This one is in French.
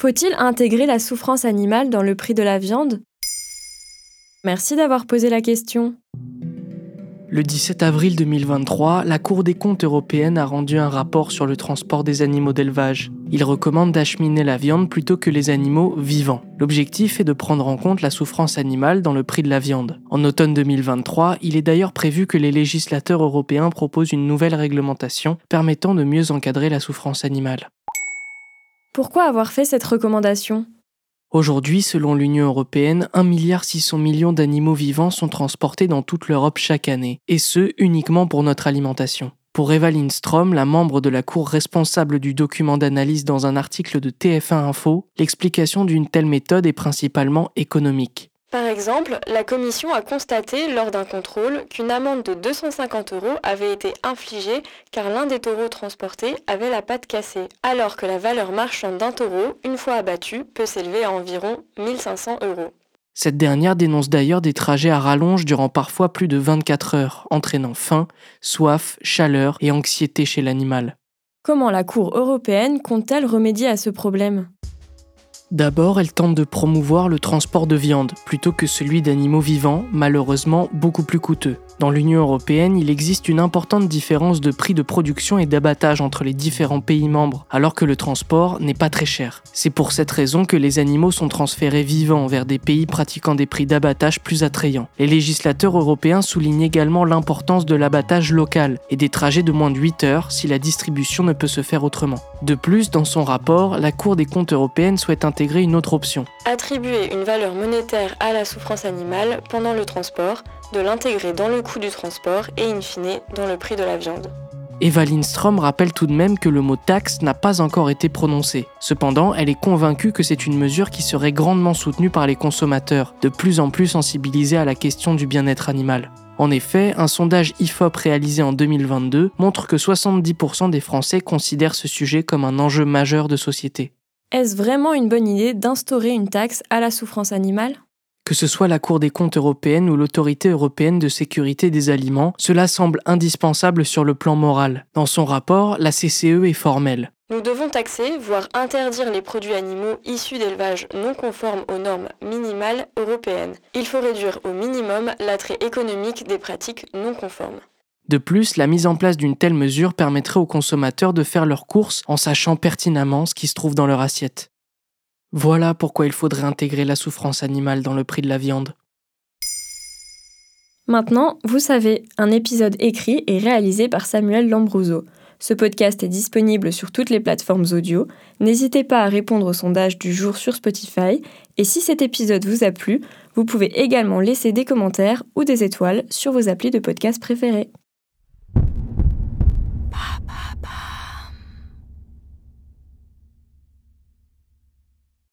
Faut-il intégrer la souffrance animale dans le prix de la viande? Merci d'avoir posé la question. Le 17 avril 2023, la Cour des comptes européenne a rendu un rapport sur le transport des animaux d'élevage. Il recommande d'acheminer la viande plutôt que les animaux vivants. L'objectif est de prendre en compte la souffrance animale dans le prix de la viande. En automne 2023, il est d'ailleurs prévu que les législateurs européens proposent une nouvelle réglementation permettant de mieux encadrer la souffrance animale. Pourquoi avoir fait cette recommandation? Aujourd'hui, selon l'Union européenne, 1,6 milliard d'animaux vivants sont transportés dans toute l'Europe chaque année, et ce uniquement pour notre alimentation. Pour Eva Lindstrom, la membre de la Cour responsable du document d'analyse dans un article de TF1 Info, l'explication d'une telle méthode est principalement économique. Par exemple, la commission a constaté lors d'un contrôle qu'une amende de 250 euros avait été infligée car l'un des taureaux transportés avait la patte cassée, alors que la valeur marchande d'un taureau, une fois abattu, peut s'élever à environ 1500 euros. Cette dernière dénonce d'ailleurs des trajets à rallonge durant parfois plus de 24 heures, entraînant faim, soif, chaleur et anxiété chez l'animal. Comment la Cour européenne compte-t-elle remédier à ce problème? D'abord, elle tente de promouvoir le transport de viande plutôt que celui d'animaux vivants, malheureusement beaucoup plus coûteux. Dans l'Union européenne, il existe une importante différence de prix de production et d'abattage entre les différents pays membres, alors que le transport n'est pas très cher. C'est pour cette raison que les animaux sont transférés vivants vers des pays pratiquant des prix d'abattage plus attrayants. Les législateurs européens soulignent également l'importance de l'abattage local et des trajets de moins de 8 heures si la distribution ne peut se faire autrement. De plus, dans son rapport, la Cour des comptes européenne souhaite intégrer une autre option. Attribuer une valeur monétaire à la souffrance animale pendant le transport, de l'intégrer dans le coût du transport et in fine dans le prix de la viande. Eva Lindstrom rappelle tout de même que le mot taxe n'a pas encore été prononcé. Cependant, elle est convaincue que c'est une mesure qui serait grandement soutenue par les consommateurs, de plus en plus sensibilisés à la question du bien-être animal. En effet, un sondage IFOP réalisé en 2022 montre que 70% des Français considèrent ce sujet comme un enjeu majeur de société. Est-ce vraiment une bonne idée d'instaurer une taxe à la souffrance animale? Que ce soit la Cour des comptes européenne ou l'Autorité européenne de sécurité des aliments, cela semble indispensable sur le plan moral. Dans son rapport, la CCE est formelle. Nous devons taxer, voire interdire les produits animaux issus d'élevages non conformes aux normes minimales européennes. Il faut réduire au minimum l'attrait économique des pratiques non conformes. De plus, la mise en place d'une telle mesure permettrait aux consommateurs de faire leurs courses en sachant pertinemment ce qui se trouve dans leur assiette. Voilà pourquoi il faudrait intégrer la souffrance animale dans le prix de la viande. Maintenant, vous savez, un épisode écrit et réalisé par Samuel Lambrouzo. Ce podcast est disponible sur toutes les plateformes audio. N'hésitez pas à répondre au sondage du jour sur Spotify. Et si cet épisode vous a plu, vous pouvez également laisser des commentaires ou des étoiles sur vos applis de podcast préférés.